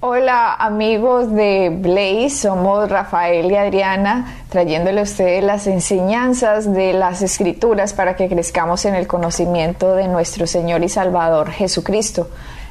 Hola amigos de Blaze, somos Rafael y Adriana trayéndole a ustedes las enseñanzas de las escrituras para que crezcamos en el conocimiento de nuestro Señor y Salvador Jesucristo.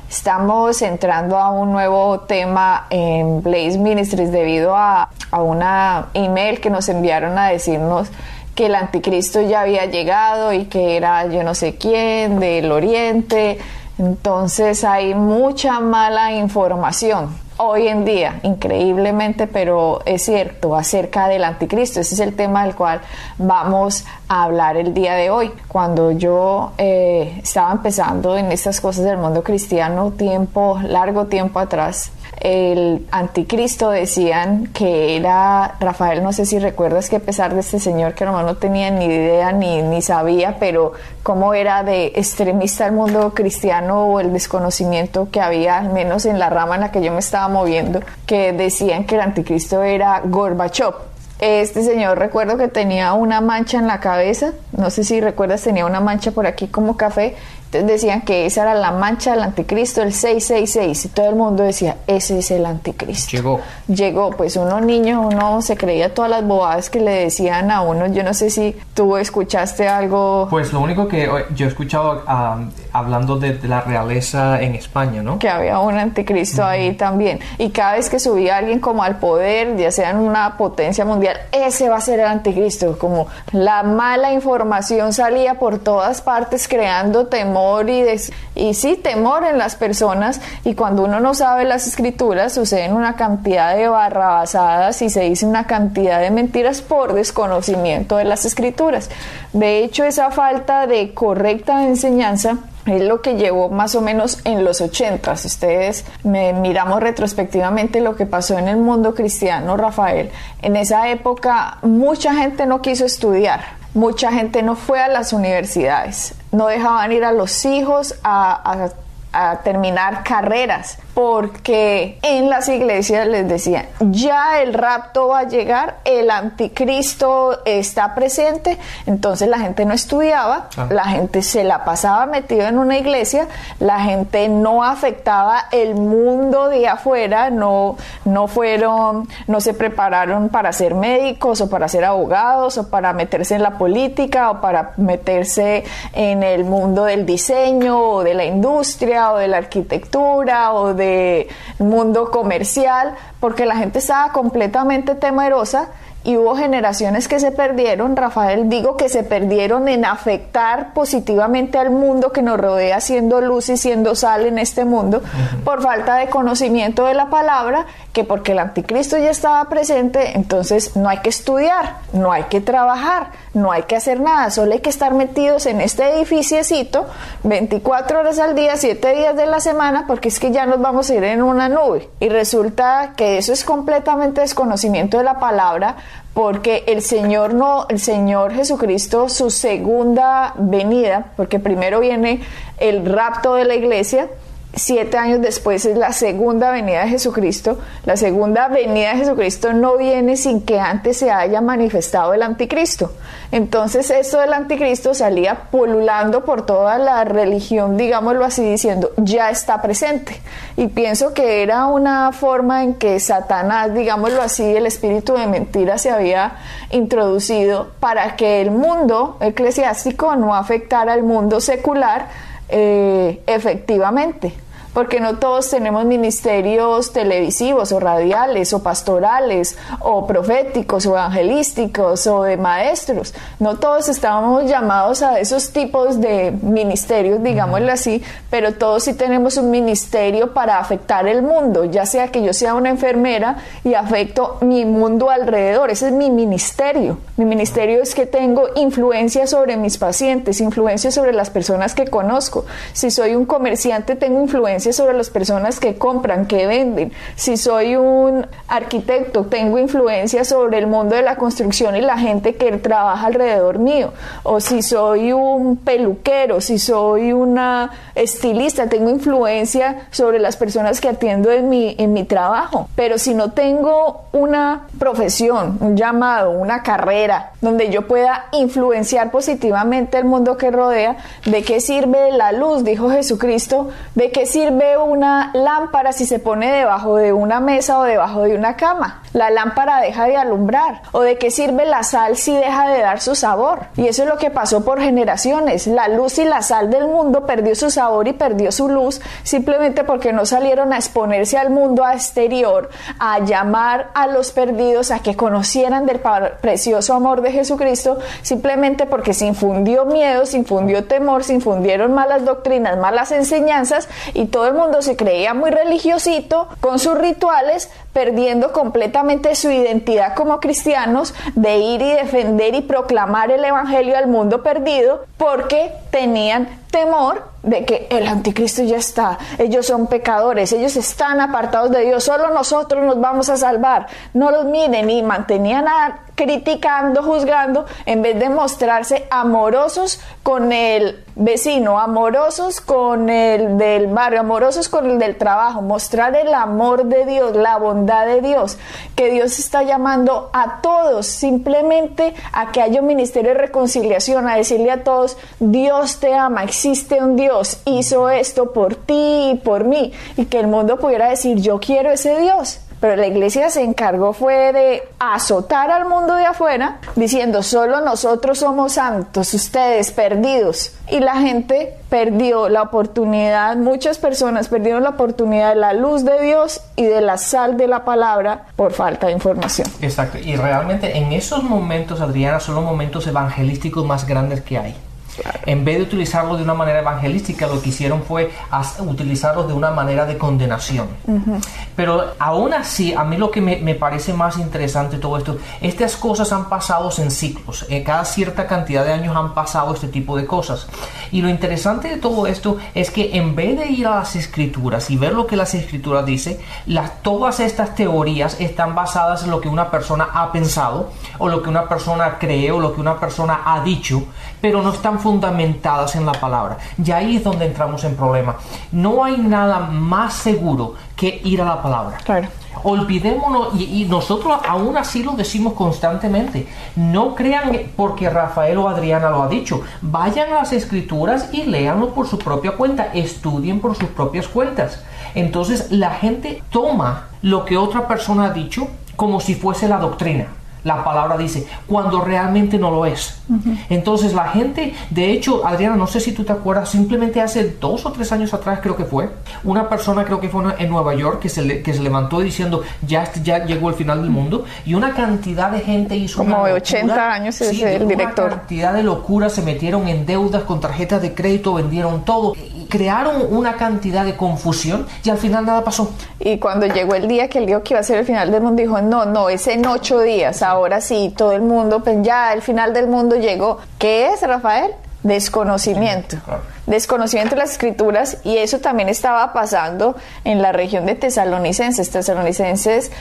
Estamos entrando a un nuevo tema en Blaze Ministries debido a, a una email que nos enviaron a decirnos que el anticristo ya había llegado y que era yo no sé quién del oriente entonces hay mucha mala información hoy en día, increíblemente, pero es cierto, acerca del anticristo. Ese es el tema del cual vamos a hablar el día de hoy. Cuando yo eh, estaba empezando en estas cosas del mundo cristiano, tiempo, largo tiempo atrás, el anticristo decían que era Rafael, no sé si recuerdas que a pesar de este señor que no tenía ni idea ni, ni sabía, pero cómo era de extremista el mundo cristiano o el desconocimiento que había, al menos en la rama en la que yo me estaba moviendo, que decían que el anticristo era Gorbachev. Este señor recuerdo que tenía una mancha en la cabeza, no sé si recuerdas, tenía una mancha por aquí como café entonces decían que esa era la mancha del anticristo, el 666, y todo el mundo decía, ese es el anticristo. Llegó. Llegó, pues uno niño, uno se creía todas las bobadas que le decían a uno. Yo no sé si tú escuchaste algo. Pues lo único que yo he escuchado hablando de, la realeza en España, ¿no? Que había un anticristo ahí también. Y cada vez que subía alguien como al poder, ya sea en una potencia mundial, ese va a ser el anticristo. Como la mala información salía por todas partes creando temor y, y sí, temor en las personas y cuando uno no sabe las escrituras suceden una cantidad de barrabasadas y se dice una cantidad de mentiras por desconocimiento de las escrituras. De hecho, esa falta de correcta enseñanza es lo que llevó más o menos en los 80. Si ustedes me miramos retrospectivamente lo que pasó en el mundo cristiano, Rafael, en esa época mucha gente no quiso estudiar. Mucha gente no fue a las universidades, no dejaban ir a los hijos a, a terminar carreras porque en las iglesias les decían, ya el rapto va a llegar, el anticristo está presente, entonces la gente no estudiaba, ah. la gente se la pasaba metida en una iglesia, la gente no afectaba el mundo de afuera, no, no fueron, no se prepararon para ser médicos o para ser abogados o para meterse en la política o para meterse en el mundo del diseño o de la industria o de la arquitectura o de mundo comercial, porque la gente estaba completamente temerosa y hubo generaciones que se perdieron, Rafael, digo que se perdieron en afectar positivamente al mundo que nos rodea, siendo luz y siendo sal en este mundo, por falta de conocimiento de la palabra, que porque el anticristo ya estaba presente, entonces no hay que estudiar, no hay que trabajar, no hay que hacer nada, solo hay que estar metidos en este edificiecito 24 horas al día, 7 días de la semana, porque es que ya nos vamos a ir en una nube. Y resulta que eso es completamente desconocimiento de la palabra, porque el Señor no, el Señor Jesucristo, su segunda venida, porque primero viene el rapto de la iglesia, siete años después es la segunda venida de Jesucristo. La segunda venida de Jesucristo no viene sin que antes se haya manifestado el anticristo. Entonces esto del anticristo salía polulando por toda la religión, digámoslo así, diciendo, ya está presente. Y pienso que era una forma en que Satanás, digámoslo así, el espíritu de mentira se había introducido para que el mundo eclesiástico no afectara al mundo secular eh, efectivamente porque no todos tenemos ministerios televisivos o radiales o pastorales o proféticos o evangelísticos o de maestros. No todos estamos llamados a esos tipos de ministerios, digámoslo así, pero todos sí tenemos un ministerio para afectar el mundo, ya sea que yo sea una enfermera y afecto mi mundo alrededor, ese es mi ministerio. Mi ministerio es que tengo influencia sobre mis pacientes, influencia sobre las personas que conozco. Si soy un comerciante, tengo influencia sobre las personas que compran, que venden. Si soy un arquitecto, tengo influencia sobre el mundo de la construcción y la gente que trabaja alrededor mío. O si soy un peluquero, si soy una estilista, tengo influencia sobre las personas que atiendo en mi, en mi trabajo. Pero si no tengo una profesión, un llamado, una carrera, donde yo pueda influenciar positivamente el mundo que rodea, ¿de qué sirve la luz? Dijo Jesucristo, ¿de qué sirve una lámpara si se pone debajo de una mesa o debajo de una cama? La lámpara deja de alumbrar. ¿O de qué sirve la sal si deja de dar su sabor? Y eso es lo que pasó por generaciones. La luz y la sal del mundo perdió su sabor y perdió su luz simplemente porque no salieron a exponerse al mundo exterior, a llamar a los perdidos a que conocieran del precioso amor de Jesucristo, simplemente porque se infundió miedo, se infundió temor, se infundieron malas doctrinas, malas enseñanzas y todo el mundo se creía muy religiosito con sus rituales, perdiendo completamente su identidad como cristianos de ir y defender y proclamar el Evangelio al mundo perdido porque tenían temor de que el anticristo ya está, ellos son pecadores, ellos están apartados de Dios, solo nosotros nos vamos a salvar. No los miren y mantenían a, criticando, juzgando, en vez de mostrarse amorosos con el vecino, amorosos con el del barrio, amorosos con el del trabajo, mostrar el amor de Dios, la bondad de Dios, que Dios está llamando a todos, simplemente a que haya un ministerio de reconciliación, a decirle a todos, Dios te ama, existe un Dios, hizo esto por ti y por mí, y que el mundo pudiera decir, yo quiero ese Dios. Pero la iglesia se encargó fue de azotar al mundo de afuera, diciendo, solo nosotros somos santos, ustedes perdidos. Y la gente perdió la oportunidad, muchas personas perdieron la oportunidad de la luz de Dios y de la sal de la palabra por falta de información. Exacto, y realmente en esos momentos, Adriana, son los momentos evangelísticos más grandes que hay. En vez de utilizarlo de una manera evangelística, lo que hicieron fue utilizarlo de una manera de condenación. Pero aún así, a mí lo que me, parece más interesante todo esto, estas cosas han pasado en ciclos. En cada cierta cantidad de años han pasado este tipo de cosas. Y lo interesante de todo esto es que en vez de ir a las escrituras y ver lo que las escrituras dicen, las, todas estas teorías están basadas en lo que una persona ha pensado, o lo que una persona cree, o lo que una persona ha dicho, pero no están fundamentadas en la palabra. Y ahí es donde entramos en problema. No hay nada más seguro que ir a la palabra. Claro. Olvidémonos, y, nosotros aún así lo decimos constantemente. No crean porque Rafael o Adriana lo ha dicho. Vayan a las escrituras y léanlo por su propia cuenta. Estudien por sus propias cuentas. Entonces la gente toma lo que otra persona ha dicho como si fuese la doctrina la palabra dice, cuando realmente no lo es. Entonces la gente, de hecho, Adriana, no sé si tú te acuerdas, simplemente hace dos o tres años atrás creo que fue, una persona creo que fue en Nueva York que se, que se levantó diciendo, ya, ya llegó el final del mundo, y una cantidad de gente hizo... Como de 80 años es el director. Una cantidad de locura, se metieron en deudas con tarjetas de crédito, vendieron todo crearon una cantidad de confusión y al final nada pasó. Y cuando llegó el día que él dijo que iba a ser el final del mundo, dijo, no, no, es en ocho días, ahora sí, todo el mundo, pues ya el final del mundo llegó. ¿Qué es, Rafael? Desconocimiento. Desconocimiento de las escrituras y eso también estaba pasando en la región de Tesalonicenses. Tesalonicenses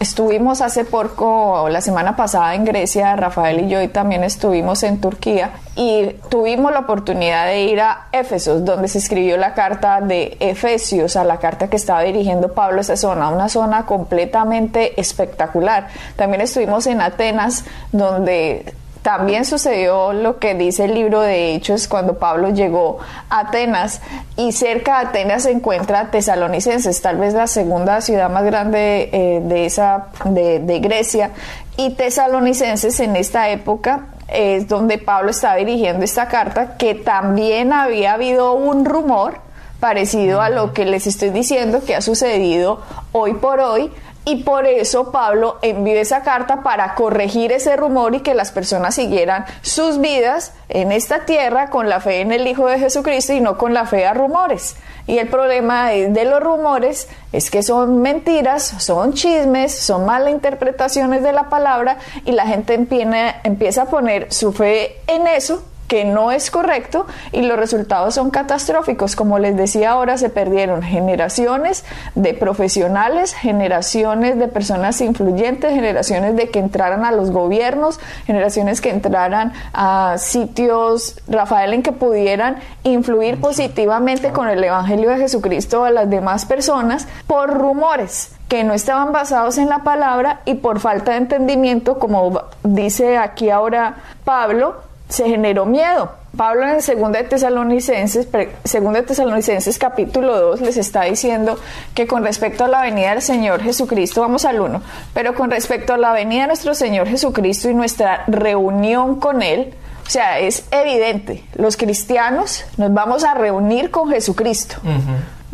estuvimos hace poco, la semana pasada en Grecia, Rafael y yo, y también estuvimos en Turquía y tuvimos la oportunidad de ir a Éfesos, donde se escribió la carta de Efesios, a la carta que estaba dirigiendo Pablo a esa zona, una zona completamente espectacular. También estuvimos en Atenas, donde también sucedió lo que dice el libro de Hechos cuando Pablo llegó a Atenas y cerca de Atenas se encuentra Tesalonicenses, tal vez la segunda ciudad más grande eh, de, esa, de, de Grecia. Y Tesalonicenses en esta época es donde Pablo está dirigiendo esta carta, que también había habido un rumor parecido a lo que les estoy diciendo que ha sucedido hoy por hoy, y por eso Pablo envió esa carta para corregir ese rumor y que las personas siguieran sus vidas en esta tierra con la fe en el Hijo de Jesucristo y no con la fe a rumores. Y el problema de los rumores es que son mentiras, son chismes, son malas interpretaciones de la palabra y la gente empieza a poner su fe en eso que no es correcto y los resultados son catastróficos. Como les decía ahora, se perdieron generaciones de profesionales, generaciones de personas influyentes, generaciones de que entraran a los gobiernos, generaciones que entraran a sitios, Rafael, en que pudieran influir positivamente con el Evangelio de Jesucristo a las demás personas por rumores que no estaban basados en la palabra y por falta de entendimiento, como dice aquí ahora Pablo, se generó miedo. Pablo en el 2 de Tesalonicenses, de Tesalonicenses capítulo 2 les está diciendo que con respecto a la venida del Señor Jesucristo, vamos al 1, pero con respecto a la venida de nuestro Señor Jesucristo y nuestra reunión con Él, o sea, es evidente, los cristianos nos vamos a reunir con Jesucristo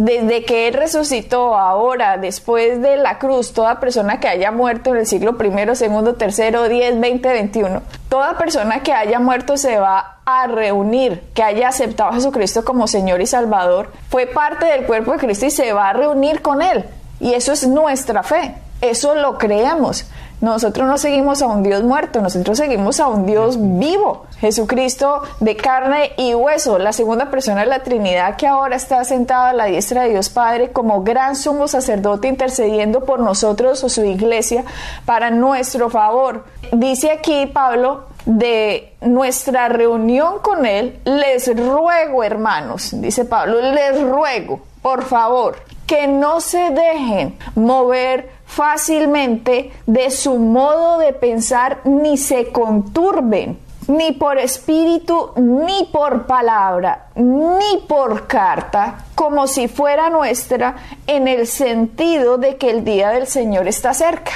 desde que Él resucitó ahora, después de la cruz, toda persona que haya muerto en el siglo primero, segundo, tercero, diez, veinte, veintiuno, toda persona que haya muerto se va a reunir, que haya aceptado a Jesucristo como Señor y Salvador, fue parte del cuerpo de Cristo y se va a reunir con Él. Y eso es nuestra fe, eso lo creemos. Nosotros no seguimos a un Dios muerto, nosotros seguimos a un Dios vivo, Jesucristo de carne y hueso, la segunda persona de la Trinidad que ahora está sentada a la diestra de Dios Padre como gran sumo sacerdote intercediendo por nosotros o su iglesia para nuestro favor. Dice aquí Pablo de nuestra reunión con Él, les ruego hermanos, dice Pablo, les ruego, por favor, que no se dejen mover fácilmente de su modo de pensar ni se conturben, ni por espíritu, ni por palabra, ni por carta, como si fuera nuestra, en el sentido de que el día del Señor está cerca.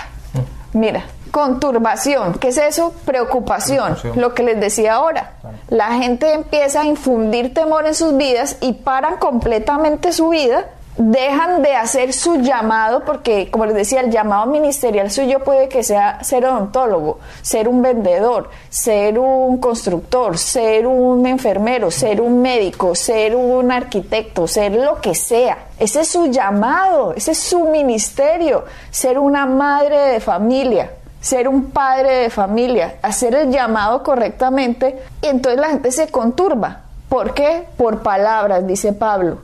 Mm. Mira, conturbación, ¿qué es eso? Preocupación, lo que les decía ahora. La gente empieza a infundir temor en sus vidas y paran completamente su vida dejan de hacer su llamado, porque como les decía, el llamado ministerial suyo puede que sea ser odontólogo, ser un vendedor, ser un constructor, ser un enfermero, ser un médico, ser un arquitecto, ser lo que sea. Ese es su llamado, ese es su ministerio, ser una madre de familia ser un padre de familia, hacer el llamado correctamente, y entonces la gente se conturba. ¿Por qué? Por palabras, dice Pablo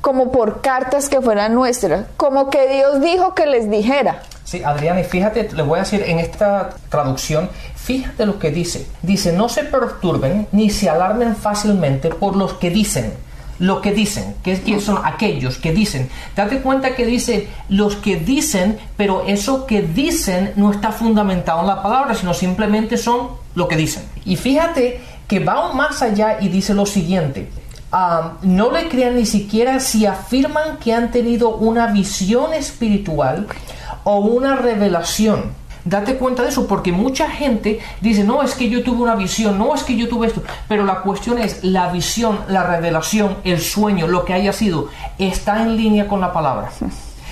como por cartas que fueran nuestras, como que Dios dijo que les dijera. Sí, Adriana, y fíjate, le voy a decir en esta traducción, fíjate lo que dice. Dice, no se perturben ni se alarmen fácilmente por los que dicen. Lo que dicen, que son aquellos que dicen. Date cuenta que dice los que dicen, pero eso que dicen no está fundamentado en la palabra, sino simplemente son lo que dicen. Y fíjate que va más allá y dice lo siguiente, no le crean ni siquiera si afirman que han tenido una visión espiritual o una revelación. Date cuenta de eso, porque mucha gente dice, no, es que yo tuve una visión, no, es que yo tuve esto. Pero la cuestión es, la visión, la revelación, el sueño, lo que haya sido, ¿está en línea con la palabra?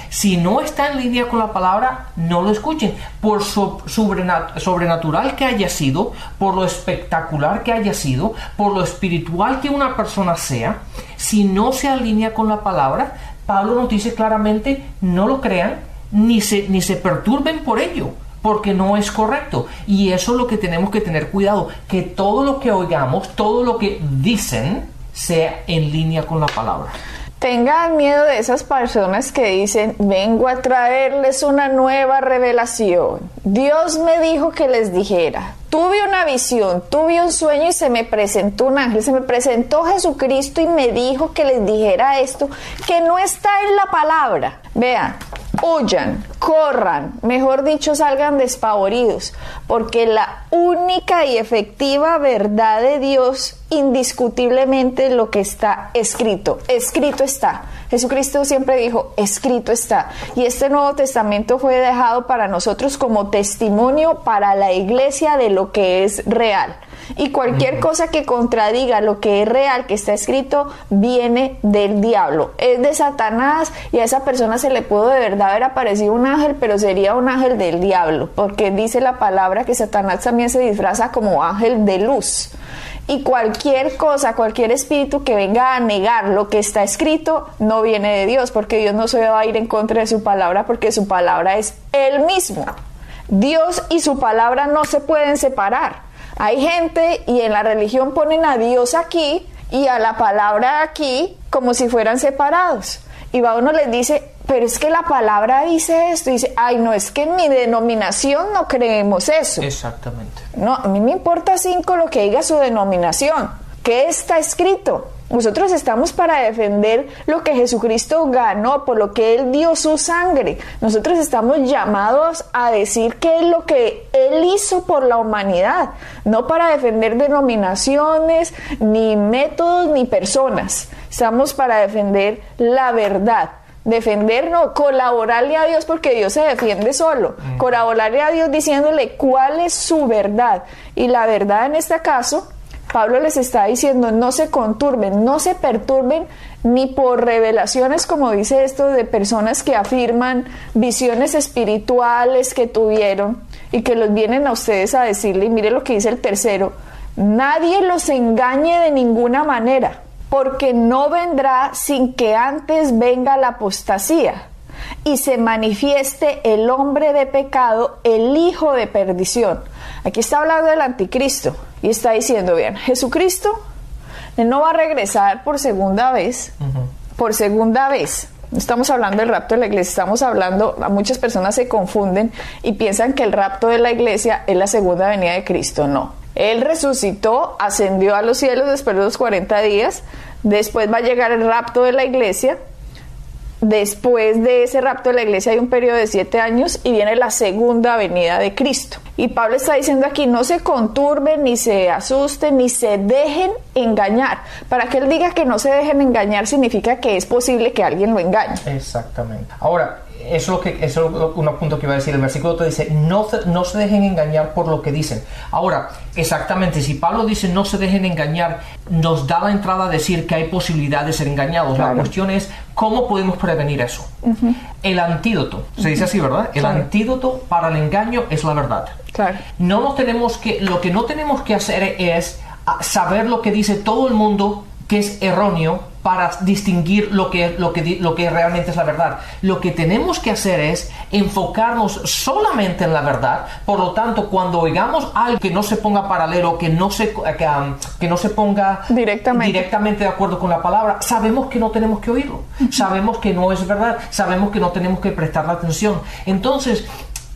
Si no está en línea con la palabra, no lo escuchen. Por sobrenatural que haya sido, por lo espectacular que haya sido, por lo espiritual que una persona sea, si no se alinea con la palabra, Pablo nos dice claramente, no lo crean, ni se, ni se perturben por ello porque no es correcto. Y eso es lo que tenemos que tener cuidado, que todo lo que oigamos, todo lo que dicen, sea en línea con la palabra. Tengan miedo de esas personas que dicen, vengo a traerles una nueva revelación. Dios me dijo que les dijera, tuve una visión, tuve un sueño y se me presentó un ángel, se me presentó Jesucristo y me dijo que les dijera esto, que no está en la palabra. Vean, huyan, corran, mejor dicho, salgan despavoridos, porque la única y efectiva verdad de Dios, indiscutiblemente lo que está escrito, escrito está. Jesucristo siempre dijo, escrito está. Y este Nuevo Testamento fue dejado para nosotros como testimonio para la iglesia de lo que es real. Y cualquier cosa que contradiga lo que es real, que está escrito, viene del diablo, es de Satanás y a esa persona se le pudo de verdad haber aparecido un ángel, pero sería un ángel del diablo, porque dice la palabra que Satanás también se disfraza como ángel de luz. Y cualquier cosa, cualquier espíritu que venga a negar lo que está escrito, no viene de Dios, porque Dios no se va a ir en contra de su palabra, porque su palabra es Él mismo. Dios y su palabra no se pueden separar. Hay gente y en la religión ponen a Dios aquí y a la palabra aquí como si fueran separados. Y va uno les dice, pero es que la palabra dice esto, y dice, ay, no, es que en mi denominación no creemos eso. Exactamente. No, a mí me importa cinco lo que diga su denominación. ¿Qué está escrito? Nosotros estamos para defender lo que Jesucristo ganó, por lo que Él dio su sangre. Nosotros estamos llamados a decir qué es lo que Él hizo por la humanidad, no para defender denominaciones, ni métodos, ni personas. Estamos para defender la verdad defender, no, colaborarle a Dios porque Dios se defiende solo, mm. colaborarle a Dios diciéndole cuál es su verdad. Y la verdad en este caso, Pablo les está diciendo, no se conturben, no se perturben ni por revelaciones, como dice esto, de personas que afirman visiones espirituales que tuvieron y que los vienen a ustedes a decirle, y mire lo que dice el tercero, nadie los engañe de ninguna manera porque no vendrá sin que antes venga la apostasía y se manifieste el hombre de pecado, el hijo de perdición. Aquí está hablando del anticristo y está diciendo, bien, Jesucristo no va a regresar por segunda vez, por segunda vez. Estamos hablando del rapto de la iglesia, estamos hablando, muchas personas se confunden y piensan que el rapto de la iglesia es la segunda venida de Cristo. No, él resucitó, ascendió a los cielos después de los 40 días, después va a llegar el rapto de la iglesia, después de ese rapto de la iglesia hay un periodo de siete años y viene la segunda venida de Cristo. Y Pablo está diciendo aquí, no se conturben, ni se asusten, ni se dejen engañar. Para que él diga que no se dejen engañar significa que es posible que alguien lo engañe. Exactamente. Ahora, eso es lo que eso es un punto que iba a decir. El versículo te dice, no, no se dejen engañar por lo que dicen. Ahora, exactamente, si Pablo dice no se dejen engañar, nos da la entrada a decir que hay posibilidad de ser engañados. La cuestión es cómo podemos prevenir eso. El antídoto, se dice así, ¿verdad? El antídoto para el engaño es la verdad. Claro. No nos tenemos que, lo que no tenemos que hacer es saber lo que dice todo el mundo que es erróneo para distinguir lo que, lo, que, lo que realmente es la verdad. Lo que tenemos que hacer es enfocarnos solamente en la verdad. Por lo tanto, cuando oigamos algo que no se ponga paralelo, que no se, que, um, no se ponga directamente. directamente de acuerdo con la palabra, sabemos que no tenemos que oírlo. Sabemos que no es verdad. Sabemos que no tenemos que prestar la atención. Entonces,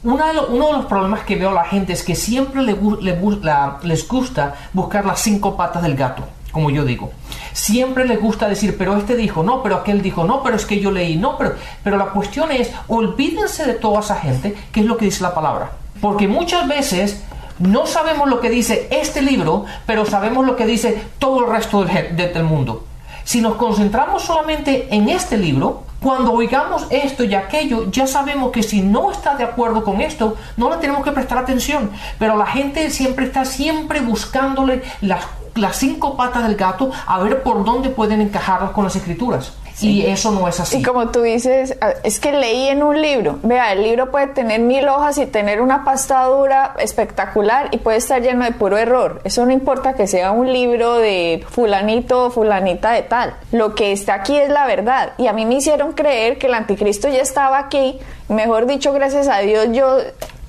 uno de, los problemas que veo a la gente es que siempre le, les gusta buscar las cinco patas del gato como yo digo. Siempre les gusta decir, pero este dijo no, pero aquel dijo no, pero es que yo leí no, pero, pero la cuestión es, olvídense de toda esa gente, que es lo que dice la palabra. Porque muchas veces no sabemos lo que dice este libro, pero sabemos lo que dice todo el resto del, del mundo. Si nos concentramos solamente en este libro, cuando oigamos esto y aquello, ya sabemos que si no está de acuerdo con esto, no le tenemos que prestar atención. Pero la gente siempre está siempre buscándole las las cinco patas del gato a ver por dónde pueden encajarlas con las escrituras. Y eso no es así. Y como tú dices, es que leí en un libro. Vea, el libro puede tener mil hojas y tener una pastadura espectacular y puede estar lleno de puro error. Eso no importa que sea un libro de fulanito o fulanita de tal. Lo que está aquí es la verdad. Y a mí me hicieron creer que el anticristo ya estaba aquí. Mejor dicho, gracias a Dios, yo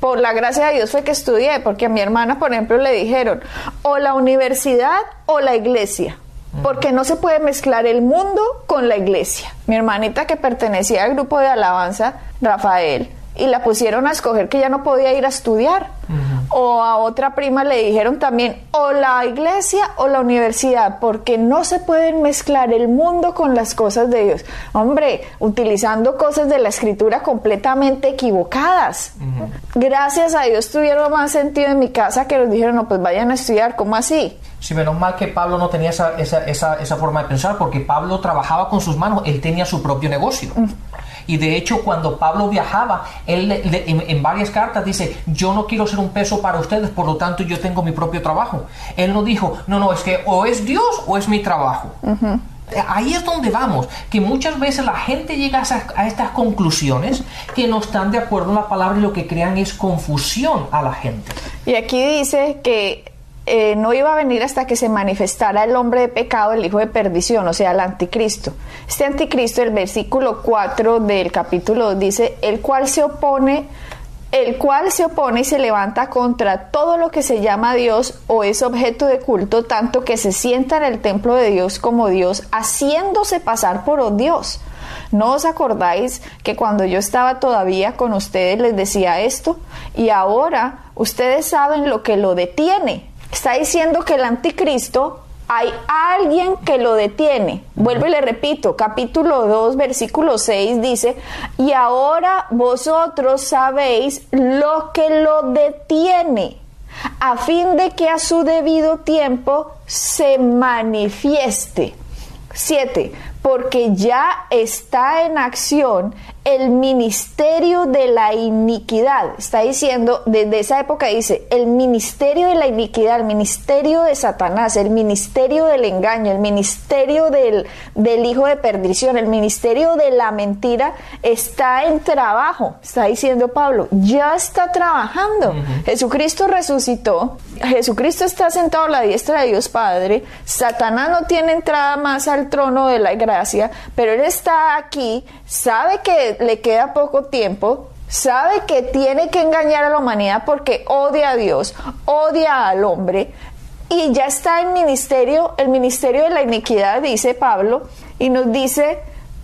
por la gracia de Dios fue que estudié, porque a mi hermana, por ejemplo, le dijeron o la universidad o la iglesia, porque no se puede mezclar el mundo con la iglesia. Mi hermanita que pertenecía al grupo de alabanza, Rafael, y la pusieron a escoger que ya no podía ir a estudiar. O a otra prima le dijeron también o la iglesia o la universidad, porque no se pueden mezclar el mundo con las cosas de Dios. Hombre, utilizando cosas de la escritura completamente equivocadas. Gracias a Dios tuvieron más sentido en mi casa que nos dijeron, no, pues vayan a estudiar, ¿cómo así? Sí, menos mal que Pablo no tenía esa, esa, esa, esa forma de pensar, porque Pablo trabajaba con sus manos, él tenía su propio negocio. Y de hecho, cuando Pablo viajaba, él en, varias cartas dice, yo no quiero ser un peso para ustedes, por lo tanto yo tengo mi propio trabajo. Él no dijo, no, no, es que o es Dios o es mi trabajo. Ahí es donde vamos, que muchas veces la gente llega a, estas conclusiones que no están de acuerdo en la palabra y lo que crean es confusión a la gente. Y aquí dice que eh, no iba a venir hasta que se manifestara el hombre de pecado, el hijo de perdición, o sea, el anticristo. Este anticristo, el versículo 4 del capítulo dice, el cual se opone el cual se opone y se levanta contra todo lo que se llama Dios o es objeto de culto, tanto que se sienta en el templo de Dios como Dios, haciéndose pasar por Dios. ¿No os acordáis que cuando yo estaba todavía con ustedes les decía esto? Y ahora ustedes saben lo que lo detiene. Está diciendo que el anticristo hay alguien que lo detiene. Vuelvo y le repito, capítulo 2, versículo 6 dice, y ahora vosotros sabéis lo que lo detiene, a fin de que a su debido tiempo se manifieste. 7 porque ya está en acción el ministerio de la iniquidad. Está diciendo, desde esa época dice, el ministerio de la iniquidad, el ministerio de Satanás, el ministerio del engaño, el ministerio del, del hijo de perdición, el ministerio de la mentira, está en trabajo. Está diciendo Pablo, ya está trabajando. Jesucristo resucitó, Jesucristo está sentado a la diestra de Dios Padre, Satanás no tiene entrada más al trono de la gracia, pero él está aquí, sabe que le queda poco tiempo, sabe que tiene que engañar a la humanidad porque odia a Dios, odia al hombre y ya está en ministerio, el ministerio de la iniquidad, dice Pablo, y nos dice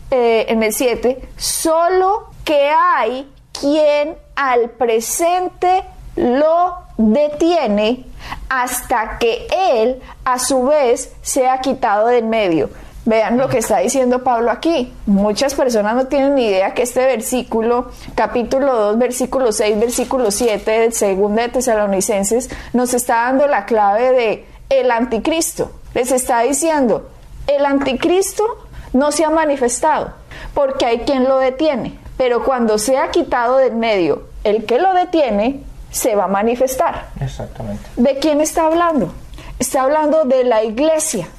eh, en el 7, solo que hay quien al presente lo detiene hasta que él a su vez sea quitado del medio. Vean lo que está diciendo Pablo aquí. Muchas personas no tienen ni idea que este versículo, capítulo 2, versículo 6, versículo 7 del segundo de Tesalonicenses, nos está dando la clave de el anticristo. Les está diciendo, el anticristo no se ha manifestado porque hay quien lo detiene, pero cuando sea quitado del medio, el que lo detiene se va a manifestar. Exactamente. ¿De quién está hablando? Está hablando de la iglesia.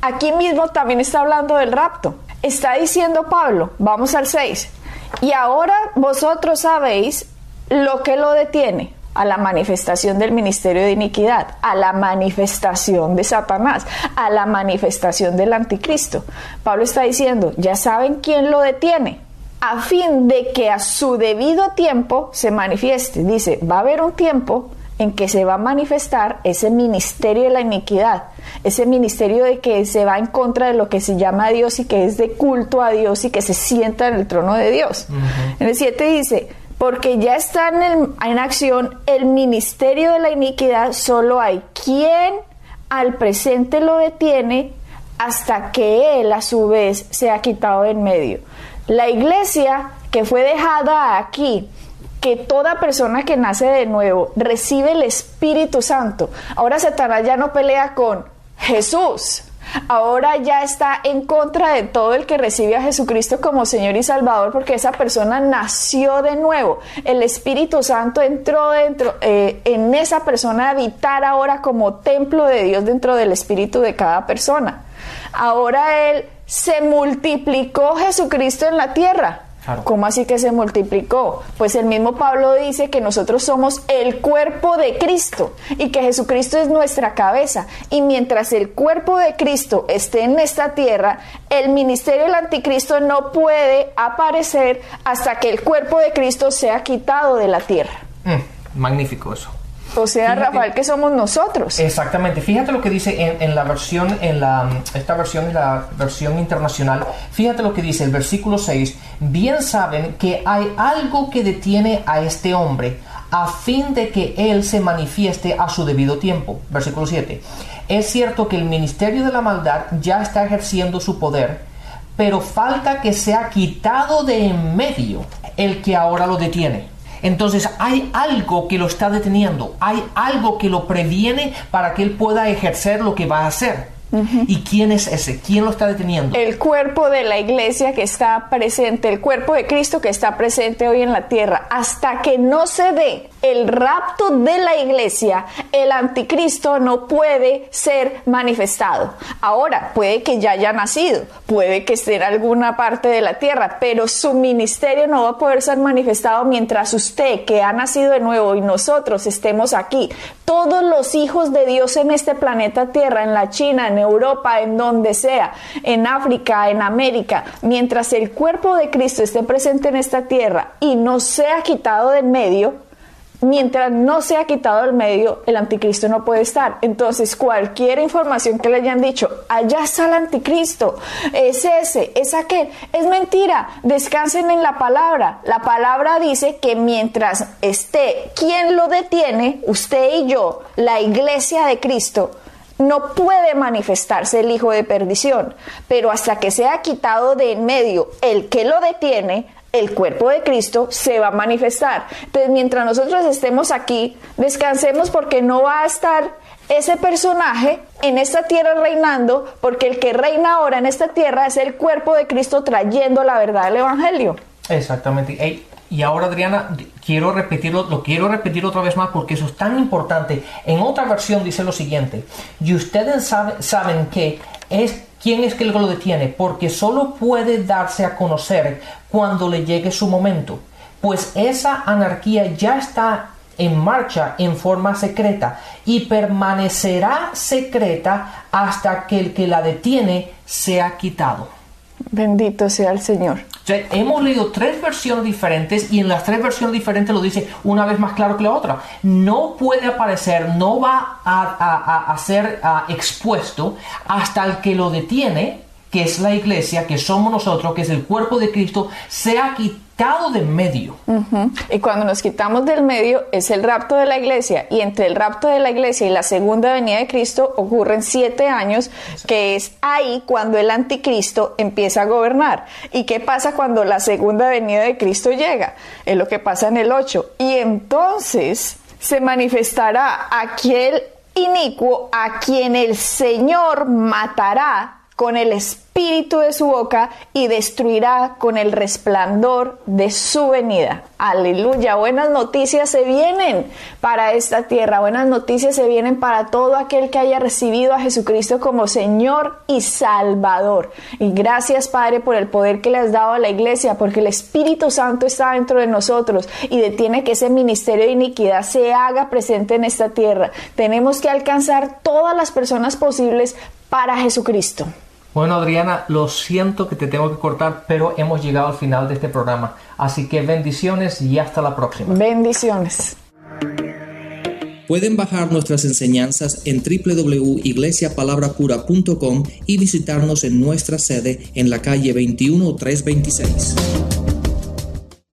Aquí mismo también está hablando del rapto. Está diciendo Pablo, vamos al 6, y ahora vosotros sabéis lo que lo detiene a la manifestación del ministerio de iniquidad, a la manifestación de Satanás, a la manifestación del anticristo. Pablo está diciendo, ya saben quién lo detiene, a fin de que a su debido tiempo se manifieste. Dice, va a haber un tiempo en que se va a manifestar ese ministerio de la iniquidad, ese ministerio de que se va en contra de lo que se llama Dios y que es de culto a Dios y que se sienta en el trono de Dios. En el 7 dice, porque ya está en, en acción el ministerio de la iniquidad, solo hay quien al presente lo detiene hasta que él a su vez se ha quitado en medio. La iglesia que fue dejada aquí que toda persona que nace de nuevo recibe el Espíritu Santo. Ahora Satanás ya no pelea con Jesús. Ahora ya está en contra de todo el que recibe a Jesucristo como Señor y Salvador porque esa persona nació de nuevo. El Espíritu Santo entró dentro eh, en esa persona a habitar ahora como templo de Dios dentro del Espíritu de cada persona. Ahora Él se multiplicó Jesucristo en la tierra ¿Cómo así que se multiplicó? Pues el mismo Pablo dice que nosotros somos el cuerpo de Cristo y que Jesucristo es nuestra cabeza. Y mientras el cuerpo de Cristo esté en esta tierra, el ministerio del anticristo no puede aparecer hasta que el cuerpo de Cristo sea quitado de la tierra. Mm, magnífico eso. O sea, Rafael, que somos nosotros. Exactamente. Fíjate lo que dice en, la versión, en la, esta versión es la versión internacional. Fíjate lo que dice el versículo 6. Bien saben que hay algo que detiene a este hombre a fin de que él se manifieste a su debido tiempo. Versículo 7. Es cierto que el ministerio de la maldad ya está ejerciendo su poder, pero falta que sea quitado de en medio el que ahora lo detiene entonces hay algo que lo está deteniendo, hay algo que lo previene para que él pueda ejercer lo que va a hacer. ¿Y quién es ese? ¿Quién lo está deteniendo? El cuerpo de la iglesia que está presente, el cuerpo de Cristo que está presente hoy en la tierra. Hasta que no se dé el rapto de la iglesia, el anticristo no puede ser manifestado. Ahora, puede que ya haya nacido, puede que esté en alguna parte de la tierra, pero su ministerio no va a poder ser manifestado mientras usted, que ha nacido de nuevo, y nosotros estemos aquí. Todos los hijos de Dios en este planeta Tierra, en la China, en Europa, en donde sea, en África, en América, mientras el cuerpo de Cristo esté presente en esta tierra y no sea quitado del medio, mientras no sea quitado del medio, el anticristo no puede estar. Entonces, cualquier información que le hayan dicho, allá está el anticristo, es ese, es aquel, es mentira. Descansen en la palabra. La palabra dice que mientras esté quien lo detiene, usted y yo, la iglesia de Cristo, no puede manifestarse el hijo de perdición, pero hasta que sea quitado de en medio el que lo detiene, el cuerpo de Cristo se va a manifestar. Entonces, mientras nosotros estemos aquí, descansemos porque no va a estar ese personaje en esta tierra reinando, porque el que reina ahora en esta tierra es el cuerpo de Cristo trayendo la verdad del Evangelio. Exactamente. Y ahora, Adriana, quiero repetirlo, lo quiero repetir otra vez más porque eso es tan importante. En otra versión dice lo siguiente, y ustedes saben que es ¿Quién es que lo detiene? Porque solo puede darse a conocer cuando le llegue su momento. Pues esa anarquía ya está en marcha en forma secreta y permanecerá secreta hasta que el que la detiene sea quitado. Bendito sea el Señor hemos leído tres versiones diferentes y en las tres versiones diferentes lo dice una vez más claro que la otra. No puede aparecer, no va a, ser expuesto hasta el que lo detiene, que es la iglesia, que somos nosotros, que es el cuerpo de Cristo, sea quitado quitado de medio. Y cuando nos quitamos del medio es el rapto de la iglesia. Y entre el rapto de la iglesia y la segunda venida de Cristo ocurren siete años, que es ahí cuando el anticristo empieza a gobernar. ¿Y qué pasa cuando la segunda venida de Cristo llega? Es lo que pasa en el 8. Y entonces se manifestará aquel inicuo a quien el Señor matará con el espíritu de su boca y destruirá con el resplandor de su venida. Aleluya, buenas noticias se vienen para esta tierra, buenas noticias se vienen para todo aquel que haya recibido a Jesucristo como Señor y Salvador. Y gracias Padre por el poder que le has dado a la iglesia, porque el Espíritu Santo está dentro de nosotros y detiene que ese ministerio de iniquidad se haga presente en esta tierra. Tenemos que alcanzar todas las personas posibles para Jesucristo. Bueno, Adriana, lo siento que te tengo que cortar, pero hemos llegado al final de este programa. Así que bendiciones y hasta la próxima. Bendiciones. Pueden bajar nuestras enseñanzas en www.iglesiapalabracura.com y visitarnos en nuestra sede en la calle 21326.